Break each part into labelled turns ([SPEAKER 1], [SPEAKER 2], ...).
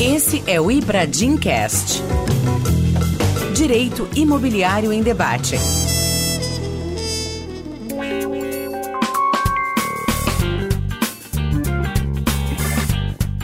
[SPEAKER 1] Esse é o Ibradim Cast. Direito Imobiliário em Debate.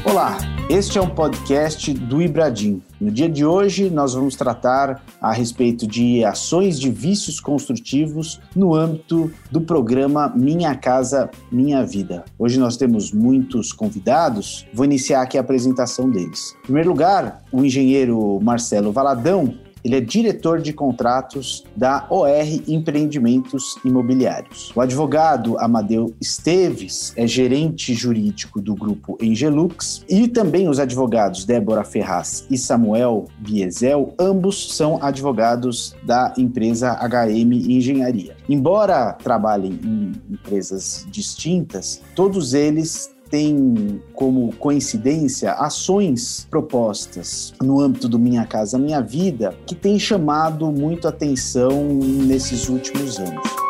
[SPEAKER 2] Olá, este é um podcast do Ibradim. No dia de hoje, nós vamos tratar a respeito de ações de vícios construtivos no âmbito do programa Minha Casa Minha Vida. Hoje nós temos muitos convidados, vou iniciar aqui a apresentação deles. Em primeiro lugar, o engenheiro Marcelo Valadão, ele é diretor de contratos da OR Empreendimentos Imobiliários. O advogado Amadeu Esteves é gerente jurídico do grupo Engelux e também os advogados Débora Ferraz e Samuel Biesel, ambos são advogados da empresa HM Engenharia. Embora trabalhem em empresas distintas, todos eles tem como coincidência ações propostas no âmbito do Minha Casa Minha Vida que tem chamado muito atenção nesses últimos anos.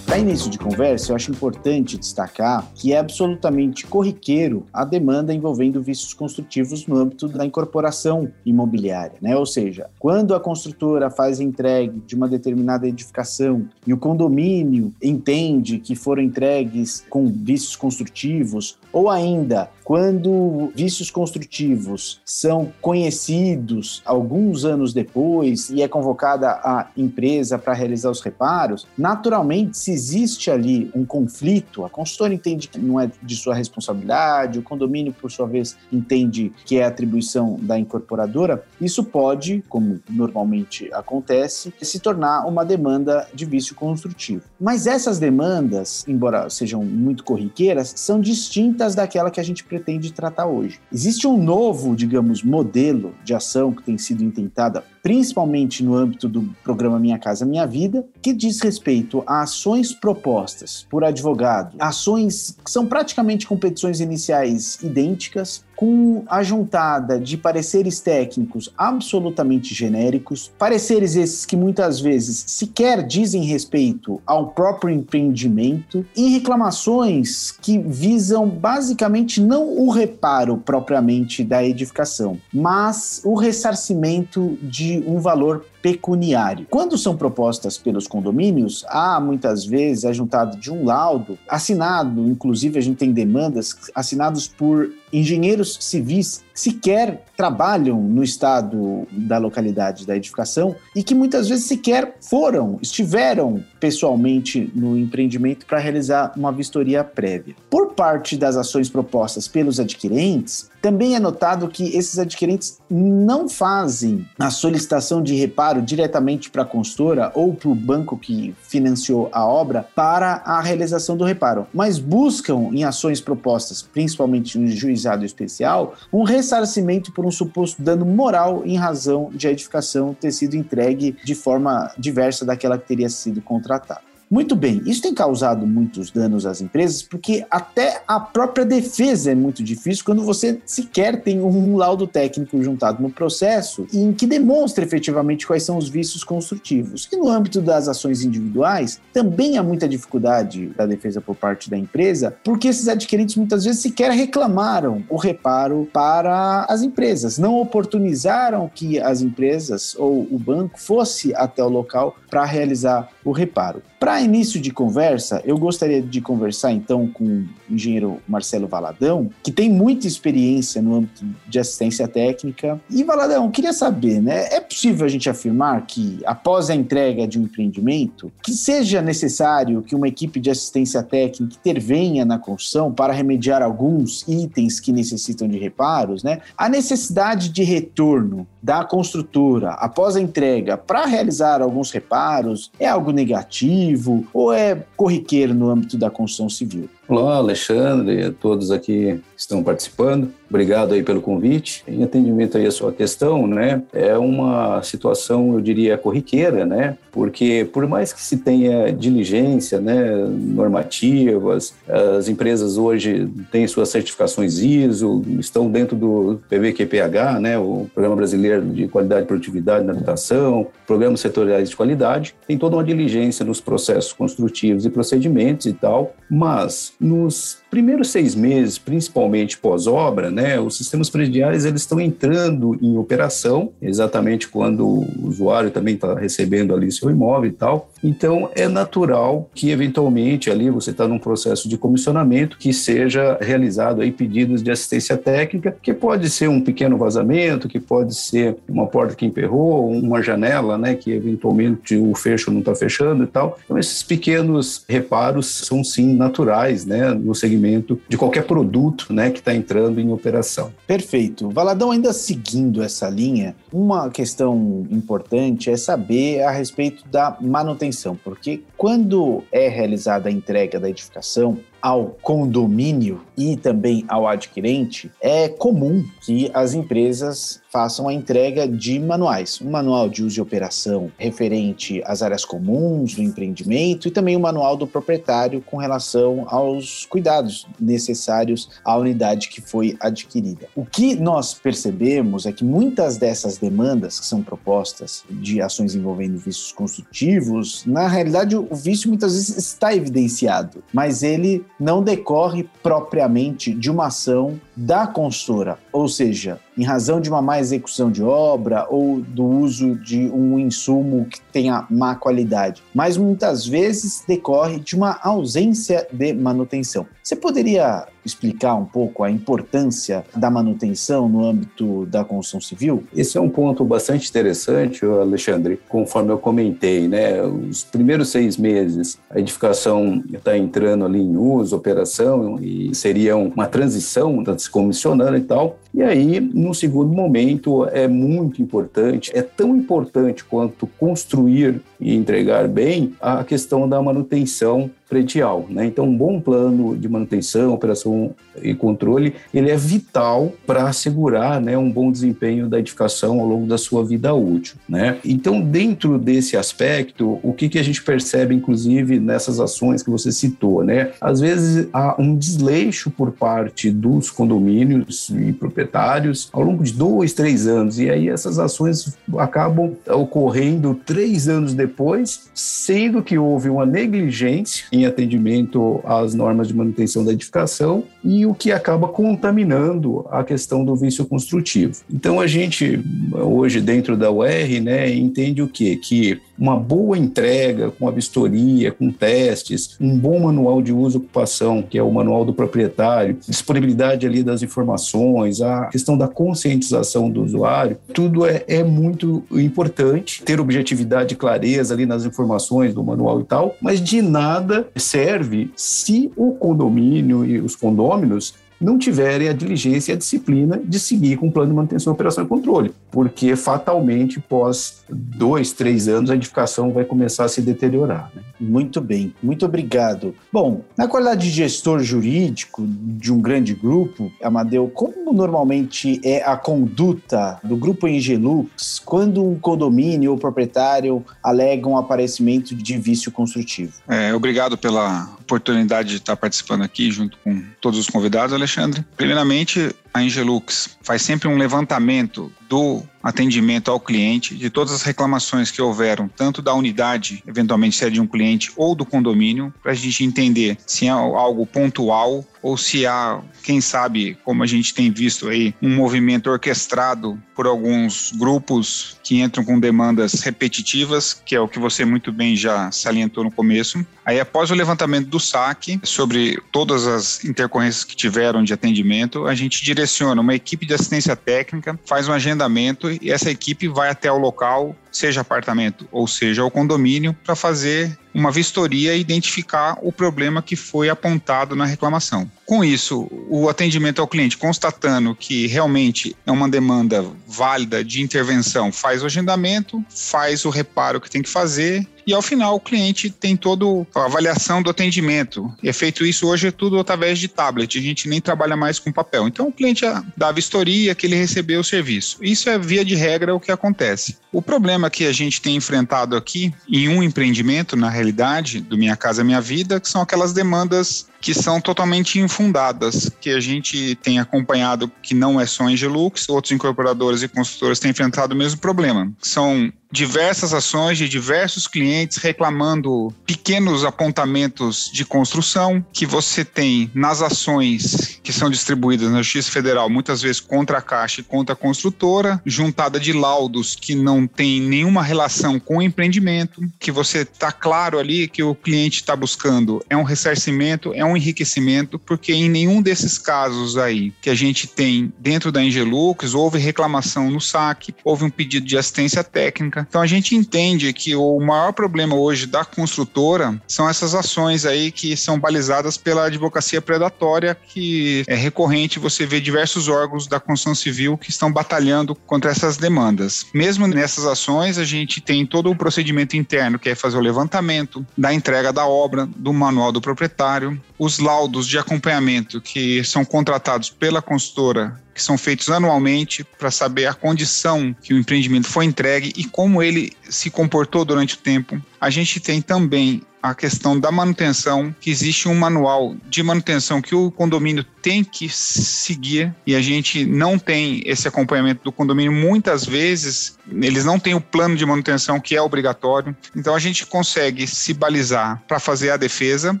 [SPEAKER 2] Para início de conversa, eu acho importante destacar que é absolutamente corriqueiro a demanda envolvendo vícios construtivos no âmbito da incorporação imobiliária, né? Ou seja, quando a construtora faz entregue de uma determinada edificação e o condomínio entende que foram entregues com vícios construtivos, ou ainda quando vícios construtivos são conhecidos alguns anos depois e é convocada a empresa para realizar os reparos, naturalmente se existe ali um conflito, a consultora entende que não é de sua responsabilidade, o condomínio, por sua vez, entende que é atribuição da incorporadora, isso pode, como normalmente acontece, se tornar uma demanda de vício construtivo. Mas essas demandas, embora sejam muito corriqueiras, são distintas daquela que a gente pretende tratar hoje. Existe um novo, digamos, modelo de ação que tem sido intentada principalmente no âmbito do programa Minha Casa Minha Vida, que diz respeito a ações propostas por advogado, ações que são praticamente competições iniciais idênticas, com a juntada de pareceres técnicos absolutamente genéricos, pareceres esses que muitas vezes sequer dizem respeito ao próprio empreendimento, e reclamações que visam basicamente não o reparo propriamente da edificação, mas o ressarcimento de um valor pecuniário. Quando são propostas pelos condomínios, há muitas vezes é juntado de um laudo assinado, inclusive a gente tem demandas assinados por engenheiros civis que sequer trabalham no estado da localidade da edificação e que muitas vezes sequer foram, estiveram pessoalmente no empreendimento para realizar uma vistoria prévia. Por parte das ações propostas pelos adquirentes, também é notado que esses adquirentes não fazem a solicitação de reparo diretamente para a consultora ou para o banco que financiou a obra para a realização do reparo, mas buscam em ações propostas, principalmente no juizado especial, um ressarcimento por um suposto dano moral em razão de a edificação ter sido entregue de forma diversa daquela que teria sido contratada. Muito bem, isso tem causado muitos danos às empresas, porque até a própria defesa é muito difícil quando você sequer tem um laudo técnico juntado no processo em que demonstra efetivamente quais são os vícios construtivos. E no âmbito das ações individuais, também há muita dificuldade da defesa por parte da empresa, porque esses adquirentes muitas vezes sequer reclamaram o reparo para as empresas, não oportunizaram que as empresas ou o banco fosse até o local para realizar o reparo. Para início de conversa, eu gostaria de conversar então com o engenheiro Marcelo Valadão, que tem muita experiência no âmbito de assistência técnica. E Valadão, queria saber, né? É possível a gente afirmar que após a entrega de um empreendimento, que seja necessário que uma equipe de assistência técnica intervenha na construção para remediar alguns itens que necessitam de reparos, né? A necessidade de retorno da construtora após a entrega para realizar alguns reparos é algo negativo? ou é corriqueiro no âmbito da construção civil?
[SPEAKER 3] Olá, Alexandre, todos aqui que estão participando. Obrigado aí pelo convite. Em atendimento aí à sua questão, né, é uma situação, eu diria, corriqueira, né, porque por mais que se tenha diligência, né, normativas, as empresas hoje têm suas certificações ISO, estão dentro do PVQPH, né, o Programa Brasileiro de Qualidade e Produtividade na Habitação, programas setoriais de qualidade, tem toda uma diligência nos processos construtivos e procedimentos e tal, mas nos primeiros seis meses, principalmente pós-obra, né, os sistemas prediais eles estão entrando em operação, exatamente quando o usuário também está recebendo ali seu imóvel e tal. Então, é natural que, eventualmente, ali você está num processo de comissionamento que seja realizado aí pedidos de assistência técnica, que pode ser um pequeno vazamento, que pode ser uma porta que emperrou, uma janela, né, que eventualmente o fecho não está fechando e tal. Então, esses pequenos reparos são, sim, naturais, né, no segmento de qualquer produto né, que está entrando em operação.
[SPEAKER 2] Perfeito. Valadão, ainda seguindo essa linha, uma questão importante é saber a respeito da manutenção, porque quando é realizada a entrega da edificação, ao condomínio e também ao adquirente, é comum que as empresas façam a entrega de manuais, um manual de uso e operação referente às áreas comuns do empreendimento e também o um manual do proprietário com relação aos cuidados necessários à unidade que foi adquirida. O que nós percebemos é que muitas dessas demandas que são propostas de ações envolvendo vícios construtivos, na realidade o vício muitas vezes está evidenciado, mas ele não decorre propriamente de uma ação da consultora, ou seja, em razão de uma má execução de obra ou do uso de um insumo que tenha má qualidade, mas muitas vezes decorre de uma ausência de manutenção. Você poderia explicar um pouco a importância da manutenção no âmbito da construção civil?
[SPEAKER 3] Esse é um ponto bastante interessante, Alexandre. Conforme eu comentei, né, os primeiros seis meses a edificação está entrando ali em uso, operação e seria uma transição, está se comissionando e tal. E aí, no segundo momento, é muito importante, é tão importante quanto construir e entregar bem a questão da manutenção predial. Né? Então, um bom plano de manutenção, operação e controle, ele é vital para assegurar né, um bom desempenho da edificação ao longo da sua vida útil. Né? Então, dentro desse aspecto, o que, que a gente percebe, inclusive, nessas ações que você citou? Né? Às vezes, há um desleixo por parte dos condomínios e proprietários ao longo de dois, três anos, e aí essas ações acabam ocorrendo três anos depois, sendo que houve uma negligência em atendimento às normas de manutenção da edificação e o que acaba contaminando a questão do vício construtivo. Então a gente hoje dentro da UR, né, entende o quê? Que uma boa entrega com a vistoria, com testes, um bom manual de uso e ocupação, que é o manual do proprietário, disponibilidade ali das informações, a questão da conscientização do usuário, tudo é, é muito importante, ter objetividade e clareza ali nas informações do manual e tal, mas de nada serve se o condomínio e os condôminos não tiverem a diligência e a disciplina de seguir com o plano de manutenção, operação e controle, porque fatalmente, pós dois, três anos, a edificação vai começar a se deteriorar. Né?
[SPEAKER 2] Muito bem, muito obrigado. Bom, na qualidade de gestor jurídico de um grande grupo, Amadeu, como normalmente é a conduta do grupo Engelux quando um condomínio ou proprietário alegam um aparecimento de vício construtivo?
[SPEAKER 4] É, obrigado pela oportunidade de estar participando aqui junto com todos os convidados, Alexandre. Primeiramente, a Angelux faz sempre um levantamento do atendimento ao cliente, de todas as reclamações que houveram, tanto da unidade, eventualmente se é de um cliente, ou do condomínio, para a gente entender se é algo pontual ou se há, quem sabe, como a gente tem visto aí, um movimento orquestrado por alguns grupos que entram com demandas repetitivas, que é o que você muito bem já salientou no começo. Aí, após o levantamento do saque, sobre todas as intercorrências que tiveram de atendimento, a gente direciona uma equipe de assistência técnica, faz um agendamento e essa equipe vai até o local, seja apartamento ou seja o condomínio, para fazer uma vistoria e identificar o problema que foi apontado na reclamação. Com isso, o atendimento ao cliente, constatando que realmente é uma demanda válida de intervenção, faz o agendamento, faz o reparo que tem que fazer e ao final o cliente tem toda a avaliação do atendimento. E é feito isso hoje é tudo através de tablet, a gente nem trabalha mais com papel. Então o cliente dá a vistoria que ele recebeu o serviço. Isso é via de regra o que acontece. O problema que a gente tem enfrentado aqui em um empreendimento, na realidade, do Minha Casa Minha Vida, que são aquelas demandas que são totalmente infundadas, que a gente tem acompanhado que não é só Engelux, outros incorporadores e consultores têm enfrentado o mesmo problema. São diversas ações de diversos clientes reclamando pequenos apontamentos de construção que você tem nas ações que são distribuídas na Justiça Federal, muitas vezes contra a Caixa e contra a construtora, juntada de laudos que não tem nenhuma relação com o empreendimento, que você está claro ali que o cliente está buscando é um ressarcimento, é um enriquecimento, porque em nenhum desses casos aí que a gente tem dentro da Angelux houve reclamação no saque, houve um pedido de assistência técnica. Então a gente entende que o maior problema hoje da construtora são essas ações aí que são balizadas pela advocacia predatória, que é recorrente você vê diversos órgãos da construção civil que estão batalhando contra essas demandas. Mesmo nessas ações, a gente tem todo o procedimento interno, que é fazer o levantamento da entrega da obra, do manual do proprietário, os laudos de acompanhamento que são contratados pela consultora que são feitos anualmente para saber a condição que o empreendimento foi entregue e como ele se comportou durante o tempo. A gente tem também a questão da manutenção, que existe um manual de manutenção que o condomínio tem que seguir e a gente não tem esse acompanhamento do condomínio. Muitas vezes eles não têm o plano de manutenção que é obrigatório. Então a gente consegue se balizar para fazer a defesa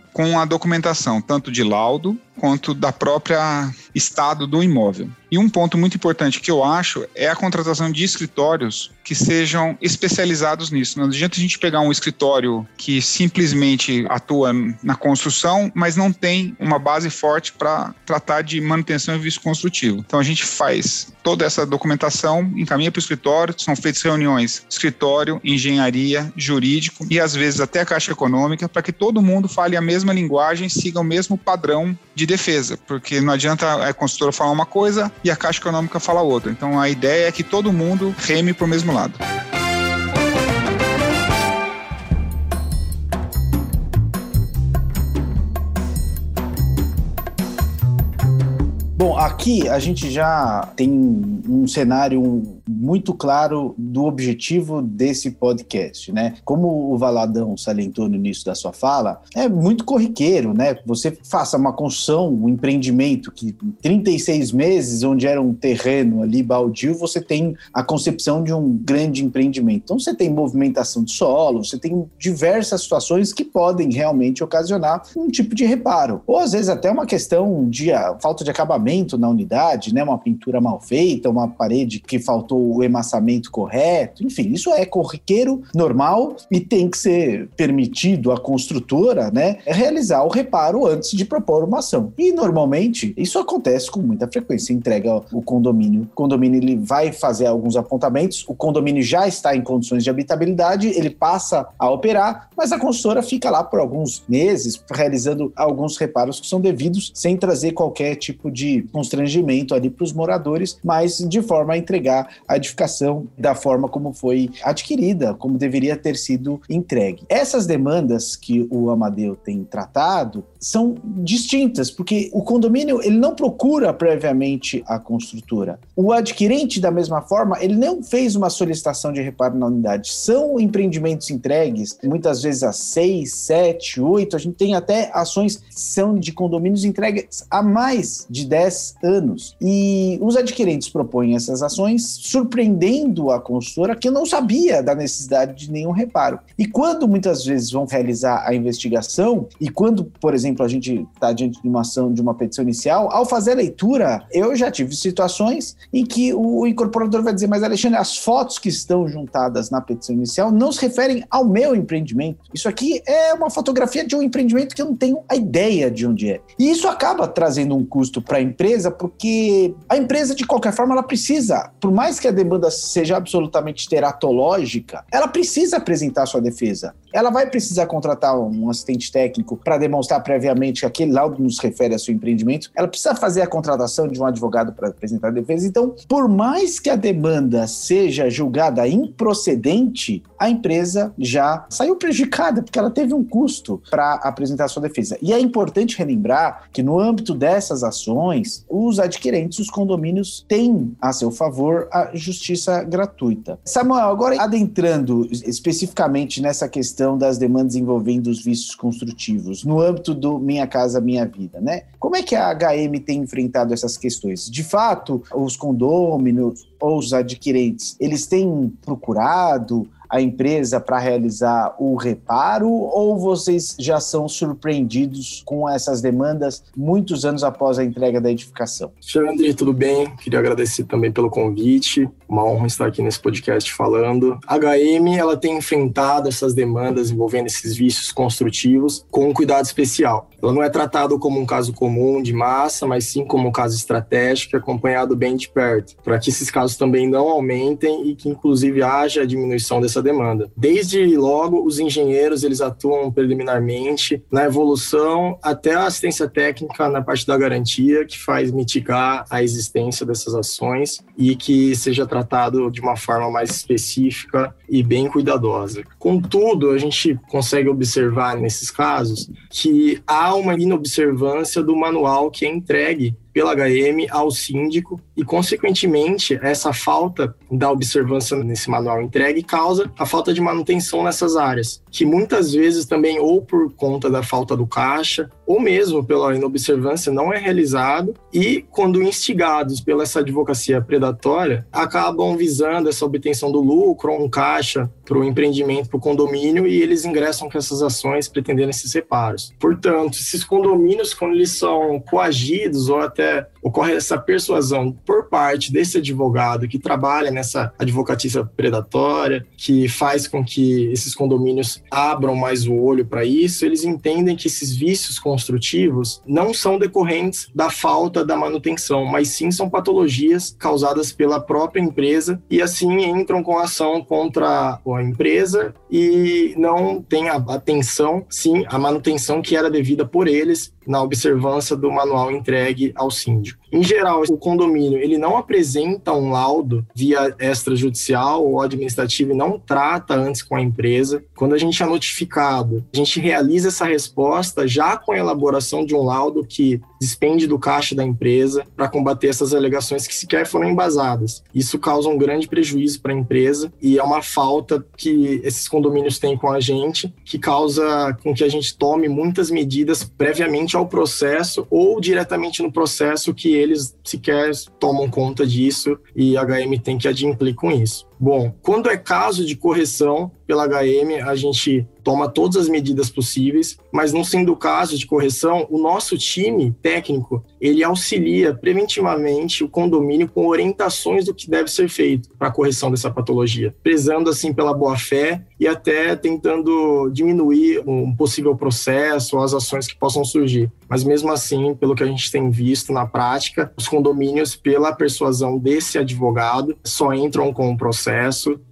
[SPEAKER 4] com a documentação, tanto de laudo quanto da própria estado do imóvel. E um ponto muito importante que eu acho é a contratação de escritórios que sejam especializados nisso. Não adianta a gente pegar um escritório que simplesmente atua na construção, mas não tem uma base forte para tratar de manutenção e visto construtivo. Então a gente faz toda essa documentação, encaminha para o escritório, são feitas reuniões escritório, engenharia, jurídico e às vezes até a Caixa Econômica para que todo mundo fale a mesma linguagem, siga o mesmo padrão de defesa, porque não adianta a consultora falar uma coisa e a Caixa Econômica falar outra. Então a ideia é que todo mundo reme para o mesmo lado.
[SPEAKER 2] Bom, aqui a gente já tem um cenário muito claro do objetivo desse podcast, né? Como o Valadão salientou no início da sua fala, é muito corriqueiro, né? Você faça uma construção, um empreendimento que em 36 meses, onde era um terreno ali baldio, você tem a concepção de um grande empreendimento. Então você tem movimentação de solo, você tem diversas situações que podem realmente ocasionar um tipo de reparo. Ou às vezes até uma questão de ah, falta de acabamento na unidade, né? Uma pintura mal feita, uma parede que faltou o emassamento correto, enfim, isso é corriqueiro, normal e tem que ser permitido à construtora, né, realizar o reparo antes de propor uma ação. E normalmente isso acontece com muita frequência. Entrega o condomínio, o condomínio ele vai fazer alguns apontamentos, o condomínio já está em condições de habitabilidade, ele passa a operar, mas a construtora fica lá por alguns meses realizando alguns reparos que são devidos sem trazer qualquer tipo de constrangimento ali para os moradores, mas de forma a entregar a edificação da forma como foi adquirida, como deveria ter sido entregue. Essas demandas que o Amadeu tem tratado são distintas, porque o condomínio ele não procura previamente a construtora. O adquirente, da mesma forma, ele não fez uma solicitação de reparo na unidade. São empreendimentos entregues, muitas vezes a seis, sete, oito. A gente tem até ações que são de condomínios entregues há mais de 10 anos. E os adquirentes propõem essas ações surpreendendo a consultora que não sabia da necessidade de nenhum reparo. E quando muitas vezes vão realizar a investigação, e quando, por exemplo, a gente está diante de uma ação, de uma petição inicial, ao fazer a leitura, eu já tive situações em que o incorporador vai dizer, mas Alexandre, as fotos que estão juntadas na petição inicial não se referem ao meu empreendimento. Isso aqui é uma fotografia de um empreendimento que eu não tenho a ideia de onde é. E isso acaba trazendo um custo para a empresa, porque a empresa, de qualquer forma, ela precisa, por mais que a demanda seja absolutamente teratológica, ela precisa apresentar sua defesa. Ela vai precisar contratar um assistente técnico para demonstrar previamente que aquele laudo nos refere ao seu empreendimento. Ela precisa fazer a contratação de um advogado para apresentar a defesa. Então, por mais que a demanda seja julgada improcedente, a empresa já saiu prejudicada, porque ela teve um custo para apresentar a sua defesa. E é importante relembrar que, no âmbito dessas ações, os adquirentes, os condomínios, têm a seu favor a justiça gratuita. Samuel, agora adentrando especificamente nessa questão das demandas envolvendo os vícios construtivos, no âmbito do Minha Casa Minha Vida, né? Como é que a HM tem enfrentado essas questões? De fato, os condôminos ou os adquirentes, eles têm procurado a empresa para realizar o reparo ou vocês já são surpreendidos com essas demandas muitos anos após a entrega da edificação?
[SPEAKER 5] Xandre, tudo bem? Queria agradecer também pelo convite. Uma honra estar aqui nesse podcast falando. A HM ela tem enfrentado essas demandas envolvendo esses vícios construtivos com um cuidado especial. Ela não é tratado como um caso comum de massa, mas sim como um caso estratégico acompanhado bem de perto, para que esses casos também não aumentem e que inclusive haja diminuição dessa demanda. Desde logo, os engenheiros eles atuam preliminarmente na evolução até a assistência técnica na parte da garantia, que faz mitigar a existência dessas ações e que seja tratado de uma forma mais específica e bem cuidadosa. Contudo, a gente consegue observar nesses casos que há uma inobservância do manual que é entregue pela HM ao síndico e, consequentemente, essa falta da observância nesse manual entregue causa a falta de manutenção nessas áreas, que muitas vezes também ou por conta da falta do caixa ou mesmo pela inobservância não é realizado e, quando instigados pela essa advocacia predatória, acabam visando essa obtenção do lucro, um caixa para o empreendimento, para o condomínio e eles ingressam com essas ações pretendendo esses reparos. Portanto, esses condomínios, quando eles são coagidos ou até ocorre essa persuasão por parte desse advogado que trabalha nessa advocatícia predatória, que faz com que esses condomínios abram mais o olho para isso, eles entendem que esses vícios construtivos não são decorrentes da falta da manutenção, mas sim são patologias causadas pela própria empresa e assim entram com ação contra a empresa e não tem a atenção, sim, a manutenção que era devida por eles na observância do manual entregue ao síndico. Em geral, o condomínio ele não apresenta um laudo via extrajudicial ou administrativo e não trata antes com a empresa. Quando a gente é notificado, a gente realiza essa resposta já com a elaboração de um laudo que despende do caixa da empresa para combater essas alegações que sequer foram embasadas. Isso causa um grande prejuízo para a empresa e é uma falta que esses condomínios têm com a gente, que causa com que a gente tome muitas medidas previamente ao processo ou diretamente no processo que eles sequer tomam conta disso e a HM tem que adimplir com isso. Bom, quando é caso de correção pela HM, a gente toma todas as medidas possíveis, mas não sendo caso de correção, o nosso time técnico, ele auxilia preventivamente o condomínio com orientações do que deve ser feito para a correção dessa patologia, prezando assim pela boa-fé e até tentando diminuir um possível processo ou as ações que possam surgir. Mas mesmo assim, pelo que a gente tem visto na prática, os condomínios, pela persuasão desse advogado, só entram com o processo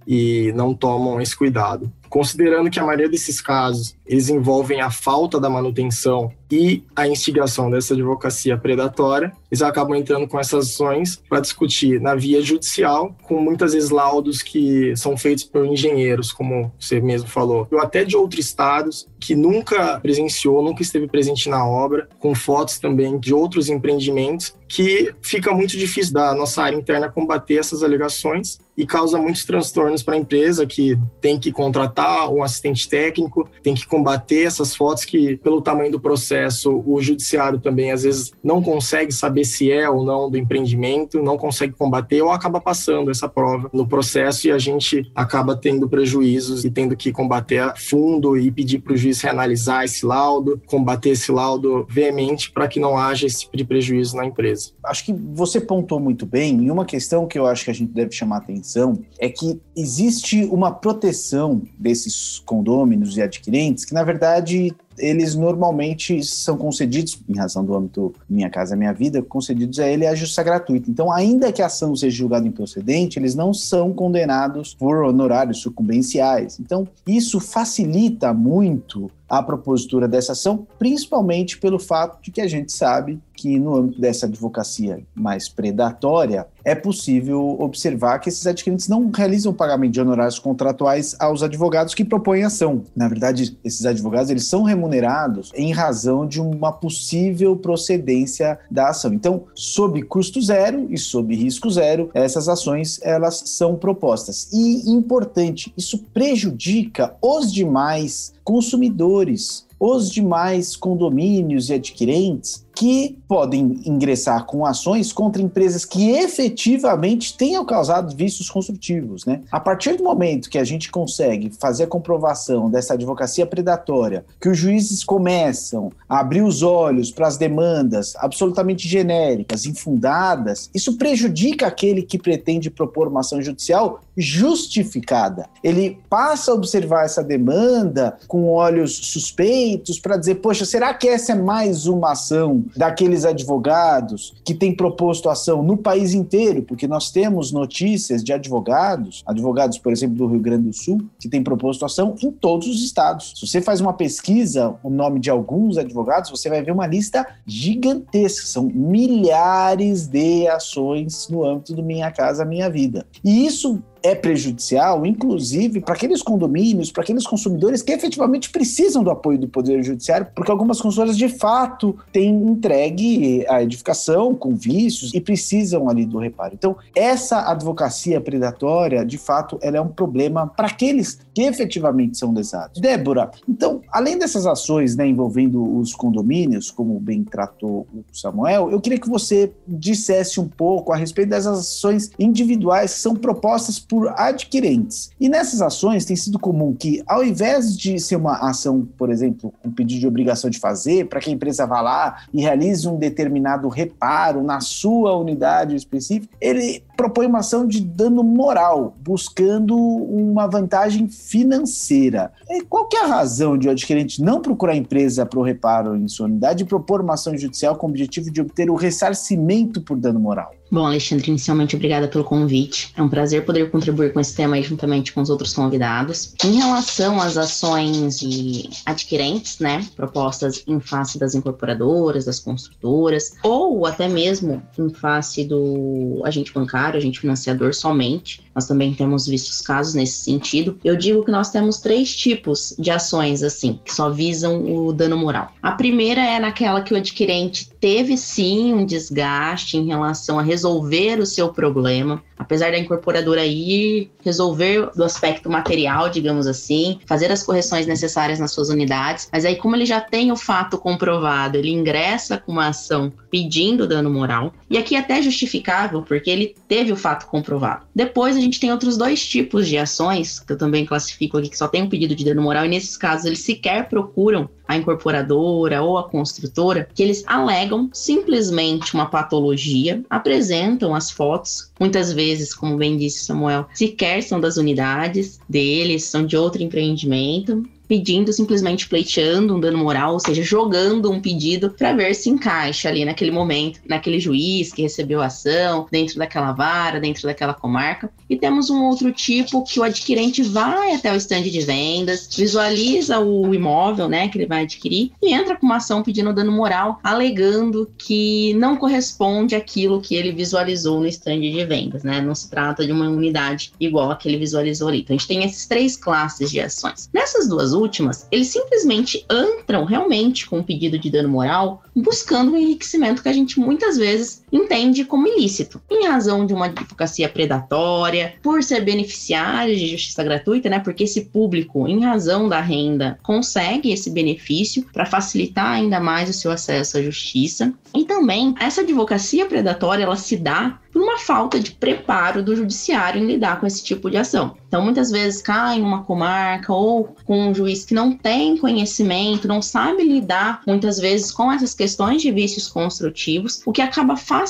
[SPEAKER 5] e não tomam esse cuidado. Considerando que a maioria desses casos eles envolvem a falta da manutenção e a instigação dessa advocacia predatória, eles acabam entrando com essas ações para discutir na via judicial, com muitas vezes laudos que são feitos por engenheiros, como você mesmo falou, ou até de outros estados que nunca presenciou, nunca esteve presente na obra, com fotos também de outros empreendimentos, que fica muito difícil da nossa área interna combater essas alegações e causa muitos transtornos para a empresa que tem que contratar um assistente técnico, tem que combater essas fotos que, pelo tamanho do processo, o judiciário também às vezes não consegue saber se é ou não do empreendimento, não consegue combater ou acaba passando essa prova no processo e a gente acaba tendo prejuízos e tendo que combater a fundo e pedir para o juiz reanalisar esse laudo, combater esse laudo veemente para que não haja esse tipo de prejuízo na empresa.
[SPEAKER 2] Acho que você pontou muito bem, e uma questão que eu acho que a gente deve chamar atenção é que existe uma proteção desses condôminos e adquirentes que, na verdade, eles normalmente são concedidos, em razão do âmbito Minha Casa Minha Vida, concedidos a ele a justiça gratuita. Então, ainda que a ação seja julgada improcedente, eles não são condenados por honorários sucumbenciais. Então, isso facilita muito a propositura dessa ação, principalmente pelo fato de que a gente sabe que no âmbito dessa advocacia mais predatória, é possível observar que esses adquirentes não realizam pagamento de honorários contratuais aos advogados que propõem ação. Na verdade, esses advogados eles são remunerados em razão de uma possível procedência da ação. Então, sob custo zero e sob risco zero, essas ações elas são propostas. E importante, isso prejudica os demais consumidores, os demais condomínios e adquirentes que podem ingressar com ações contra empresas que efetivamente tenham causado vícios construtivos. Né? A partir do momento que a gente consegue fazer a comprovação dessa advocacia predatória, que os juízes começam a abrir os olhos para as demandas absolutamente genéricas, infundadas, isso prejudica aquele que pretende propor uma ação judicial justificada. Ele passa a observar essa demanda com olhos suspeitos para dizer, poxa, será que essa é mais uma ação daqueles advogados que têm proposto ação no país inteiro? Porque nós temos notícias de advogados, advogados, por exemplo, do Rio Grande do Sul, que têm proposto ação em todos os estados. Se você faz uma pesquisa, o nome de alguns advogados, você vai ver uma lista gigantesca. São milhares de ações no âmbito do Minha Casa Minha Vida. E isso é prejudicial, inclusive para aqueles condomínios, para aqueles consumidores que efetivamente precisam do apoio do Poder Judiciário, porque algumas consultoras de fato têm entregue a edificação com vícios e precisam ali do reparo. Então, essa advocacia predatória, de fato, ela é um problema para aqueles que efetivamente são lesados. Débora, então, além dessas ações né, envolvendo os condomínios, como bem tratou o Samuel, eu queria que você dissesse um pouco a respeito dessas ações individuais que são propostas por adquirentes. E nessas ações tem sido comum que, ao invés de ser uma ação, por exemplo, um pedido de obrigação de fazer, para que a empresa vá lá e realize um determinado reparo na sua unidade específica, ele propõe uma ação de dano moral, buscando uma vantagem financeira. E qual que é a razão de o adquirente não procurar a empresa para o reparo em sua unidade e propor uma ação judicial com o objetivo de obter o ressarcimento por dano moral?
[SPEAKER 6] Bom, Alexandre, inicialmente obrigada pelo convite. É um prazer poder contribuir com esse tema aí juntamente com os outros convidados. Em relação às ações de adquirentes, né, propostas em face das incorporadoras, das construtoras, ou até mesmo em face do agente bancário, agente financiador somente, nós também temos visto casos nesse sentido. Eu digo que nós temos três tipos de ações assim, que só visam o dano moral. A primeira é naquela que o adquirente teve sim um desgaste em relação a resolver o seu problema, apesar da incorporadora ir resolver do aspecto material, digamos assim, fazer as correções necessárias nas suas unidades, mas aí como ele já tem o fato comprovado, ele ingressa com uma ação pedindo dano moral, e aqui é até justificável, porque ele teve o fato comprovado. Depois gente tem outros dois tipos de ações, que eu também classifico aqui, que só tem um pedido de dano moral, e nesses casos eles sequer procuram a incorporadora ou a construtora, que eles alegam simplesmente uma patologia, apresentam as fotos, muitas vezes, como bem disse Samuel, sequer são das unidades deles, são de outro empreendimento, pedindo, simplesmente pleiteando um dano moral, ou seja, jogando um pedido para ver se encaixa ali naquele momento, naquele juiz que recebeu a ação, dentro daquela vara, dentro daquela comarca. E temos um outro tipo que o adquirente vai até o estande de vendas, visualiza o imóvel, né, que ele vai adquirir e entra com uma ação pedindo dano moral, alegando que não corresponde àquilo que ele visualizou no estande de vendas, né? Não se trata de uma unidade igual a que ele visualizou ali. Então a gente tem essas três classes de ações. Nessas duas últimas, eles simplesmente entram realmente com um pedido de dano moral, buscando um enriquecimento que a gente muitas vezes entende como ilícito, em razão de uma advocacia predatória, por ser beneficiário de justiça gratuita, né? Porque esse público, em razão da renda, consegue esse benefício para facilitar ainda mais o seu acesso à justiça. E também essa advocacia predatória, ela se dá por uma falta de preparo do judiciário em lidar com esse tipo de ação. Então, muitas vezes cai em uma comarca ou com um juiz que não tem conhecimento, não sabe lidar muitas vezes com essas questões de vícios construtivos, o que acaba facilitando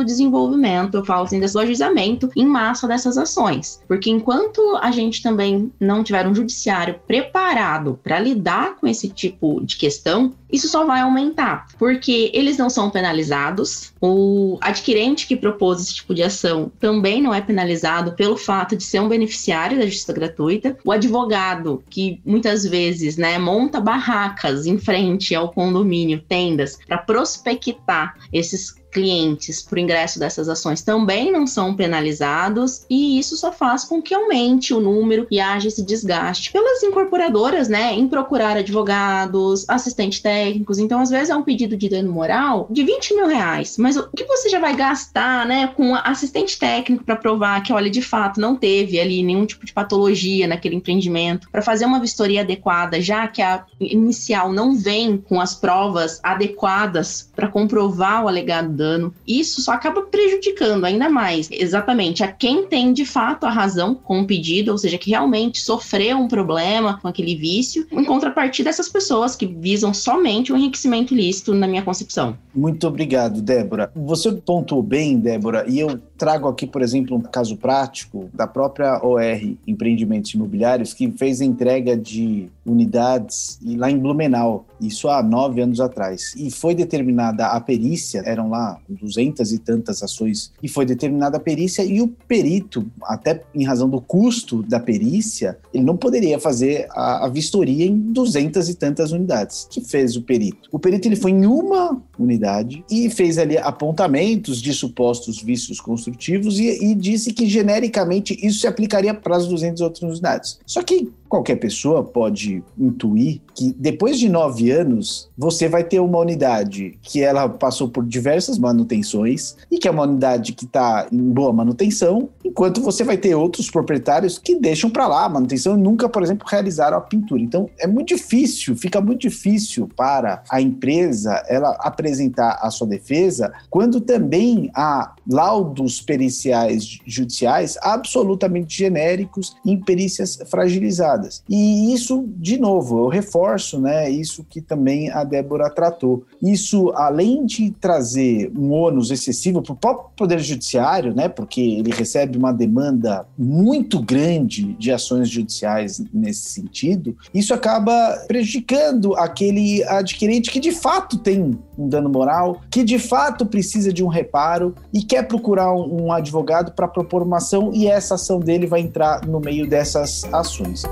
[SPEAKER 6] o desenvolvimento, eu falo assim, desse ajuizamento em massa dessas ações. Porque enquanto a gente também não tiver um judiciário preparado para lidar com esse tipo de questão, isso só vai aumentar, porque eles não são penalizados, o adquirente que propôs esse tipo de ação também não é penalizado pelo fato de ser um beneficiário da justiça gratuita. O advogado, que muitas vezes né, monta barracas em frente ao condomínio, tendas, para prospectar esses clientes por ingresso dessas ações também não são penalizados e isso só faz com que aumente o número e haja esse desgaste pelas incorporadoras, né, em procurar advogados, assistentes técnicos. Então, às vezes é um pedido de dano moral de 20 mil reais, mas o que você já vai gastar, né, com assistente técnico para provar que, olha, de fato não teve ali nenhum tipo de patologia naquele empreendimento, para fazer uma vistoria adequada, já que a inicial não vem com as provas adequadas para comprovar o alegado dano. Isso só acaba prejudicando ainda mais, exatamente, a quem tem de fato a razão com o pedido, ou seja, que realmente sofreu um problema com aquele vício, em contrapartida dessas pessoas que visam somente o enriquecimento ilícito, na minha concepção.
[SPEAKER 2] Muito obrigado, Débora. Você pontuou bem, Débora, e eu trago aqui, por exemplo, um caso prático da própria OR Empreendimentos Imobiliários, que fez a entrega de unidades lá em Blumenau, isso há nove anos atrás. E foi determinada a perícia, eram lá duzentas e tantas ações, e foi determinada a perícia, e o perito, até em razão do custo da perícia, ele não poderia fazer a, a vistoria em duzentas e tantas unidades. que fez o perito? O perito ele foi em uma unidade e fez ali apontamentos de supostos vícios construtivos e, e disse que genericamente isso se aplicaria para as 200 outras unidades. Só que qualquer pessoa pode intuir que depois de nove anos você vai ter uma unidade que ela passou por diversas manutenções e que é uma unidade que está em boa manutenção, enquanto você vai ter outros proprietários que deixam para lá a manutenção e nunca, por exemplo, realizaram a pintura. Então é muito difícil, fica muito difícil para a empresa ela apresentar a sua defesa quando também há laudos periciais judiciais absolutamente genéricos em perícias fragilizadas. E isso, de novo, eu reforço, né, isso que também a Débora tratou. Isso, além de trazer um ônus excessivo para o próprio Poder Judiciário, né, porque ele recebe uma demanda muito grande de ações judiciais nesse sentido, isso acaba prejudicando aquele adquirente que de fato tem um dano moral, que de fato precisa de um reparo e quer procurar um, um advogado para propor uma ação e essa ação dele vai entrar no meio dessas ações.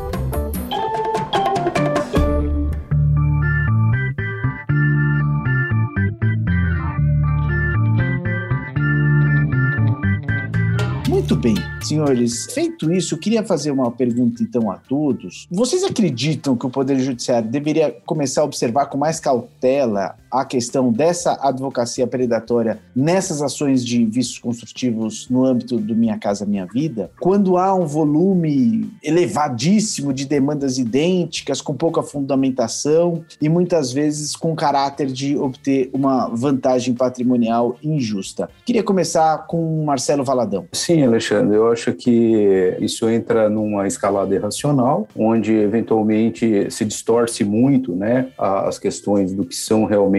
[SPEAKER 2] Muito bem, senhores. Feito isso, eu queria fazer uma pergunta então a todos. Vocês acreditam que o Poder Judiciário deveria começar a observar com mais cautela a questão dessa advocacia predatória nessas ações de vícios construtivos no âmbito do Minha Casa Minha Vida? Quando há um volume elevadíssimo de demandas idênticas, com pouca fundamentação e muitas vezes com caráter de obter uma vantagem patrimonial injusta. Queria começar com Marcelo Valadão.
[SPEAKER 3] Sim, Alexandre, eu acho que isso entra numa escalada irracional, onde eventualmente se distorce muito né, as questões do que são realmente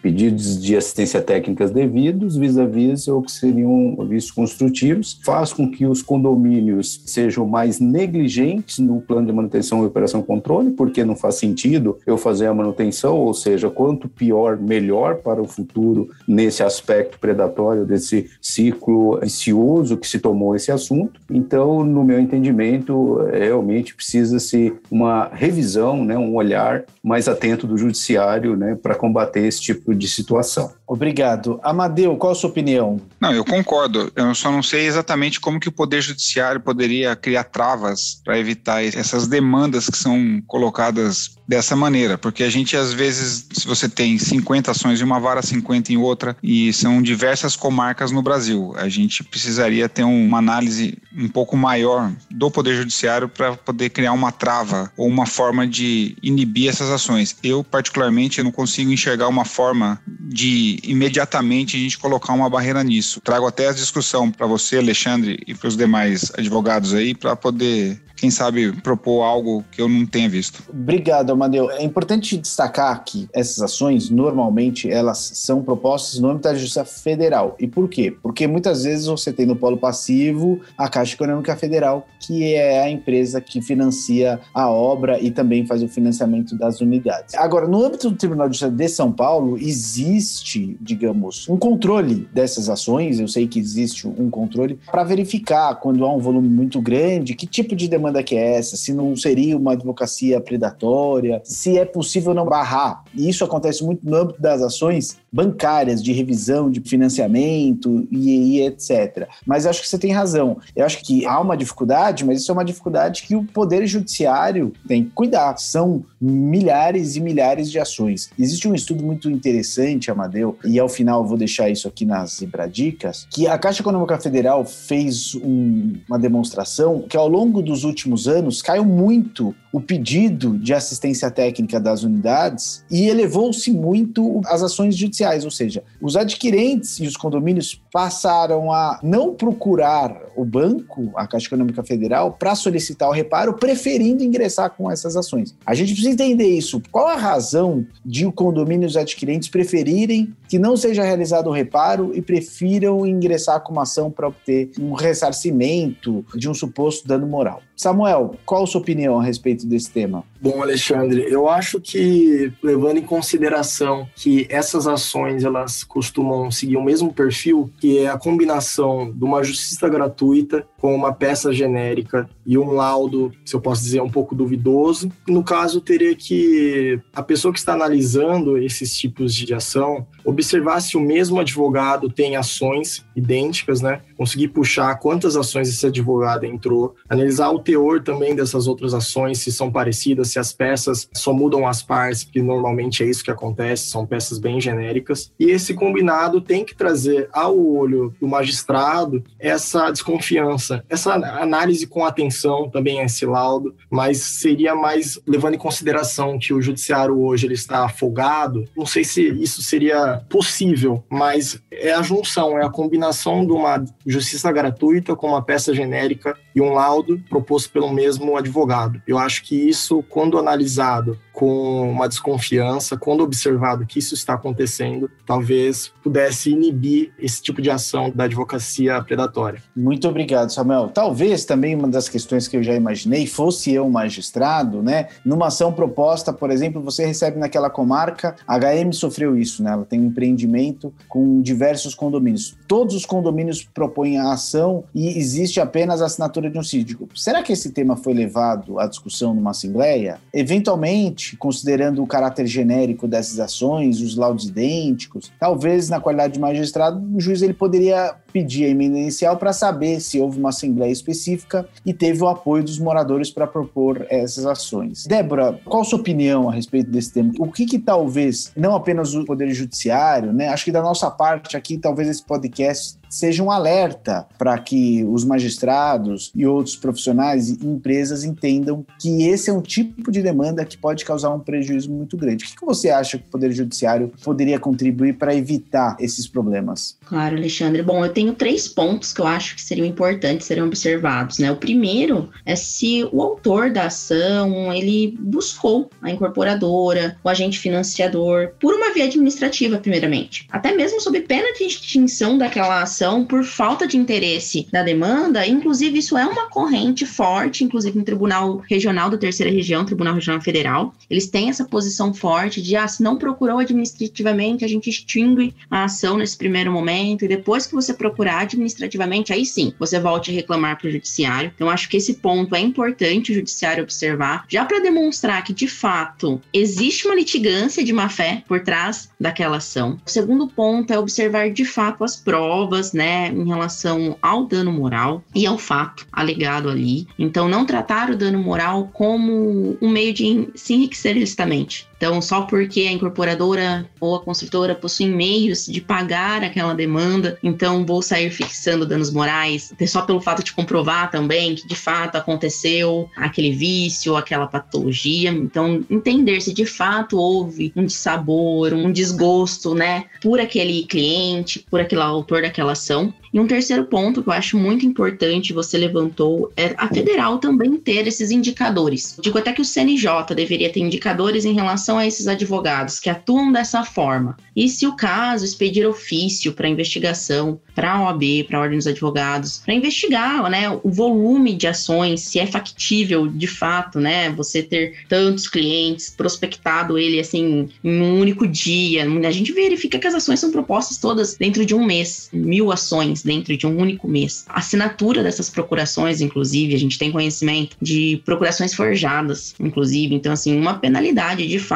[SPEAKER 3] pedidos de assistência técnicas devidos vis-à-vis ou que seriam vistos construtivos, faz com que os condomínios sejam mais negligentes no plano de manutenção e operação controle, porque não faz sentido eu fazer a manutenção, ou seja, quanto pior, melhor para o futuro nesse aspecto predatório desse ciclo vicioso que se tomou esse assunto. Então, no meu entendimento, realmente precisa-se uma revisão, né, um olhar mais atento do judiciário né, para combater esse tipo de situação.
[SPEAKER 2] Obrigado. Amadeu, qual a sua opinião?
[SPEAKER 4] Não, eu concordo. Eu só não sei exatamente como que o Poder Judiciário poderia criar travas para evitar essas demandas que são colocadas dessa maneira, porque a gente às vezes, se você tem 50 ações em uma vara, 50 em outra, e são diversas comarcas no Brasil, a gente precisaria ter uma análise um pouco maior do Poder Judiciário para poder criar uma trava ou uma forma de inibir essas ações. Eu, particularmente, não consigo enxergar uma forma de imediatamente a gente colocar uma barreira nisso. Trago até a discussão para você, Alexandre, e para os demais advogados aí, para poder quem sabe propor algo que eu não tenha visto.
[SPEAKER 2] Obrigado, Amadeu. É importante destacar que essas ações, normalmente, elas são propostas no âmbito da Justiça Federal. E por quê? Porque muitas vezes você tem no polo passivo a Caixa Econômica Federal, que é a empresa que financia a obra e também faz o financiamento das unidades. Agora, no âmbito do Tribunal de Justiça de São Paulo, existe, digamos, um controle dessas ações. Eu sei que existe um controle para verificar quando há um volume muito grande, que tipo de demanda demanda que é essa, se não seria uma advocacia predatória, se é possível não barrar. E isso acontece muito no âmbito das ações bancárias, de revisão de financiamento e, e etc. Mas acho que você tem razão. Eu acho que há uma dificuldade, mas isso é uma dificuldade que o Poder Judiciário tem que cuidar. São milhares e milhares de ações. Existe um estudo muito interessante, Amadeu, e ao final vou deixar isso aqui nas Ibradicas, que a Caixa Econômica Federal fez um, uma demonstração que ao longo dos últimos anos caiu muito o pedido de assistência técnica das unidades e elevou-se muito as ações judiciais, ou seja, os adquirentes e os condomínios passaram a não procurar o banco, a Caixa Econômica Federal, para solicitar o reparo, preferindo ingressar com essas ações. A gente precisa entender isso. Qual a razão de o condomínio e os adquirentes preferirem que não seja realizado o reparo e prefiram ingressar com uma ação para obter um ressarcimento de um suposto dano moral? Samuel, qual a sua opinião a respeito desse tema?
[SPEAKER 5] Bom, Alexandre, eu acho que levando em consideração que essas ações elas costumam seguir o mesmo perfil, que é a combinação de uma justiça gratuita com uma peça genérica e um laudo, se eu posso dizer, um pouco duvidoso. No caso, teria que a pessoa que está analisando esses tipos de ação observar se o mesmo advogado tem ações idênticas, né? Conseguir puxar quantas ações esse advogado entrou, analisar o teor também dessas outras ações, se são parecidas, se as peças só mudam as partes, que normalmente é isso que acontece, são peças bem genéricas. E esse combinado tem que trazer ao olho do magistrado essa desconfiança, essa análise com atenção também a esse laudo, mas seria mais levando em consideração que o judiciário hoje ele está afogado. Não sei se isso seria possível, mas é a junção, é a combinação de uma justiça gratuita com uma peça genérica e um laudo proposto pelo mesmo advogado. Eu acho que isso, quando analisado com uma desconfiança, quando observado que isso está acontecendo, talvez pudesse inibir esse tipo de ação da advocacia predatória.
[SPEAKER 2] Muito obrigado, Samuel. Talvez também uma das questões que eu já imaginei fosse eu magistrado, né? Numa ação proposta, por exemplo, você recebe naquela comarca, a HM sofreu isso, né? Ela tem um empreendimento com diversos condomínios. Todos os condomínios propõem a ação e existe apenas a assinatura de um síndico. Será que esse tema foi levado à discussão numa assembleia? Eventualmente, considerando o caráter genérico dessas ações, os laudos idênticos, talvez na qualidade de magistrado, o juiz ele poderia pedir a emenda inicial para saber se houve uma assembleia específica e teve o apoio dos moradores para propor essas ações. Débora, qual a sua opinião a respeito desse tema? O que, que talvez, não apenas o Poder Judiciário, né? Acho que da nossa parte aqui, talvez esse podcast seja um alerta para que os magistrados e outros profissionais e empresas entendam que esse é um tipo de demanda que pode causar um prejuízo muito grande. O que você acha que o Poder Judiciário poderia contribuir para evitar esses problemas?
[SPEAKER 6] Claro, Alexandre. Bom, eu tenho três pontos que eu acho que seriam importantes serem observados. Né? O primeiro é se o autor da ação ele buscou a incorporadora, o agente financiador, por uma via administrativa, primeiramente. Até mesmo sob pena de extinção daquela ação por falta de interesse da demanda, inclusive isso é uma corrente forte, inclusive no Tribunal Regional da Terceira Região, Tribunal Regional Federal, eles têm essa posição forte de, ah, se não procurou administrativamente, a gente extingue a ação nesse primeiro momento, e depois que você procurar administrativamente, aí sim, você volte a reclamar para o judiciário. Então, acho que esse ponto é importante o judiciário observar, já para demonstrar que, de fato, existe uma litigância de má-fé por trás daquela ação. O segundo ponto é observar, de fato, as provas, né, em relação ao dano moral e ao fato alegado ali. Então, não tratar o dano moral como um meio de se enriquecer ilicitamente. Então, só porque a incorporadora ou a construtora possuem meios de pagar aquela demanda, então vou sair fixando danos morais, só pelo fato de comprovar também que de fato aconteceu aquele vício, aquela patologia. Então, entender se de fato houve um dissabor, um desgosto, né, por aquele cliente, por aquele autor daquela ação. E um terceiro ponto que eu acho muito importante, você levantou, é a federal também ter esses indicadores. Digo até que o CNJ deveria ter indicadores em relação relação a esses advogados que atuam dessa forma, e se o caso expedir ofício para investigação para a OAB, para a Ordem dos Advogados, para investigar né, o volume de ações, se é factível de fato, né, você ter tantos clientes, prospectado ele assim em um único dia. A gente verifica que as ações são propostas todas dentro de um mês, mil ações dentro de um único mês. A assinatura dessas procurações, inclusive, a gente tem conhecimento de procurações forjadas, inclusive. Então, assim, uma penalidade de fato,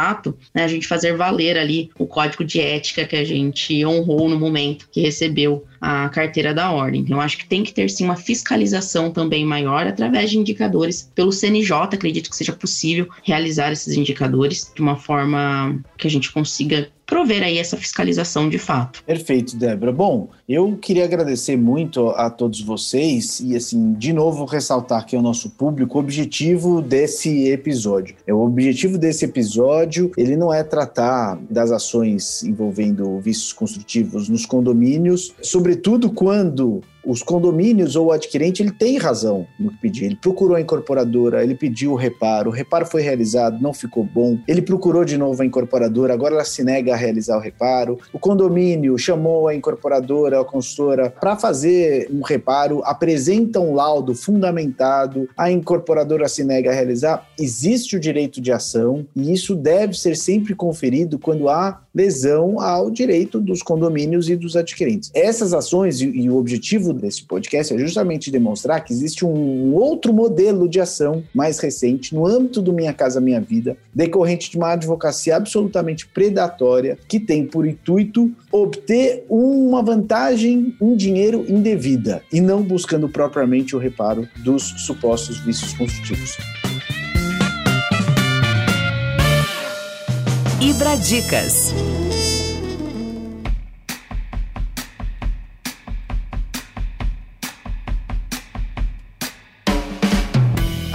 [SPEAKER 6] né, a gente fazer valer ali o código de ética que a gente honrou no momento que recebeu a carteira da ordem. Então, acho que tem que ter sim uma fiscalização também maior através de indicadores pelo CNJ. Acredito que seja possível realizar esses indicadores de uma forma que a gente consiga prover aí essa fiscalização de fato.
[SPEAKER 2] Perfeito, Débora. Bom, eu queria agradecer muito a todos vocês e, assim, de novo ressaltar que é o nosso público o objetivo desse episódio. É o objetivo desse episódio, ele não é tratar das ações envolvendo vícios construtivos nos condomínios, sobretudo quando os condomínios ou o adquirente ele tem razão no que pedir. Ele procurou a incorporadora, ele pediu o reparo, o reparo foi realizado, não ficou bom. Ele procurou de novo a incorporadora, agora ela se nega a realizar o reparo. O condomínio chamou a incorporadora, a consultora, para fazer um reparo, apresenta um laudo fundamentado, a incorporadora se nega a realizar. Existe o direito de ação e isso deve ser sempre conferido quando há lesão ao direito dos condomínios e dos adquirentes. Essas ações e, e o objetivo desse podcast é justamente demonstrar que existe um outro modelo de ação mais recente no âmbito do Minha Casa Minha Vida, decorrente de uma advocacia absolutamente predatória que tem por intuito obter uma vantagem em dinheiro indevida e não buscando propriamente o reparo dos supostos vícios construtivos.
[SPEAKER 1] Ibradicas.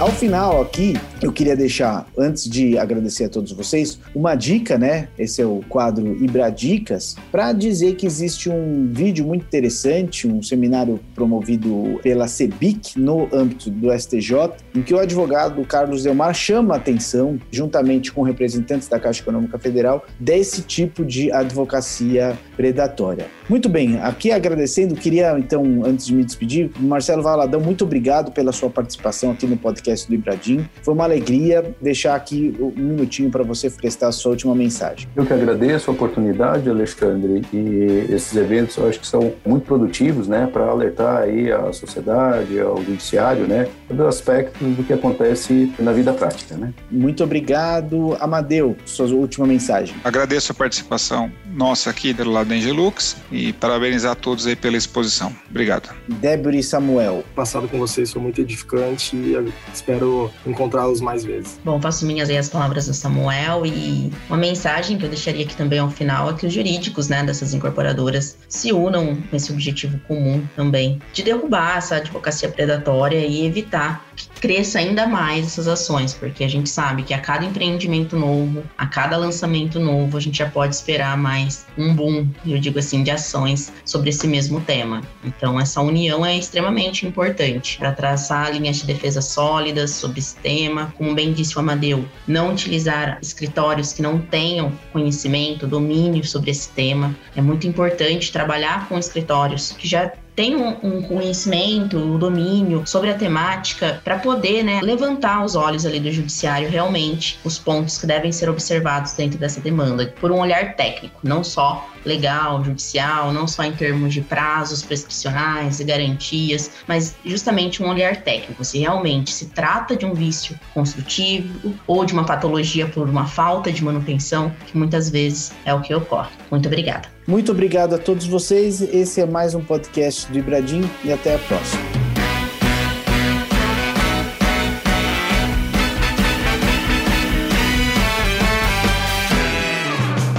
[SPEAKER 2] Ao final aqui, eu queria deixar, antes de agradecer a todos vocês, uma dica, né? Esse é o quadro Ibradicas, para dizer que existe um vídeo muito interessante, um seminário promovido pela CEBIC no âmbito do STJ, em que o advogado Carlos Delmar chama a atenção, juntamente com representantes da Caixa Econômica Federal, desse tipo de advocacia predatória. Muito bem, aqui agradecendo, queria então, antes de me despedir, Marcelo Valadão, muito obrigado pela sua participação aqui no podcast do Ibradim. Foi uma alegria deixar aqui um minutinho para você prestar a sua última mensagem.
[SPEAKER 3] Eu que agradeço a oportunidade, Alexandre, e esses eventos eu acho que são muito produtivos, né, para alertar aí a sociedade, ao judiciário, né, dos aspectos do que acontece na vida prática, né.
[SPEAKER 2] Muito obrigado, Amadeu, sua última mensagem.
[SPEAKER 4] Agradeço a participação nossa aqui do lado da Engelux e parabenizar a todos aí pela exposição. Obrigado.
[SPEAKER 2] Débora e Samuel.
[SPEAKER 5] Passado com vocês foi muito edificante e espero encontrá-los mais vezes.
[SPEAKER 6] Bom, faço minhas aí as palavras do Samuel e uma mensagem que eu deixaria aqui também ao final é que os jurídicos, né, dessas incorporadoras se unam com esse objetivo comum também de derrubar essa advocacia predatória e evitar que cresça ainda mais essas ações, porque a gente sabe que a cada empreendimento novo, a cada lançamento novo, a gente já pode esperar mais um boom, eu digo assim, de ações sobre esse mesmo tema. Então, essa união é extremamente importante para traçar linhas de defesa sólidas sobre esse tema. Como bem disse o Amadeu, não utilizar escritórios que não tenham conhecimento, domínio sobre esse tema. É muito importante trabalhar com escritórios que já tem um, um conhecimento, um domínio sobre a temática para poder né, levantar os olhos ali do judiciário realmente os pontos que devem ser observados dentro dessa demanda, por um olhar técnico, não só legal, judicial, não só em termos de prazos prescricionais e garantias, mas justamente um olhar técnico, se realmente se trata de um vício construtivo ou de uma patologia por uma falta de manutenção, que muitas vezes é o que ocorre. Muito obrigada.
[SPEAKER 2] Muito obrigado a todos vocês. Esse é mais um podcast do Ibradim e até a próxima.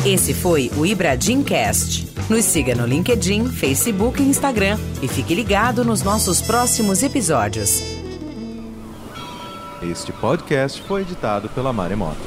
[SPEAKER 1] Esse foi o Ibradim Cast. Nos siga no LinkedIn, Facebook e Instagram e fique ligado nos nossos próximos episódios.
[SPEAKER 7] Este podcast foi editado pela Maremoto.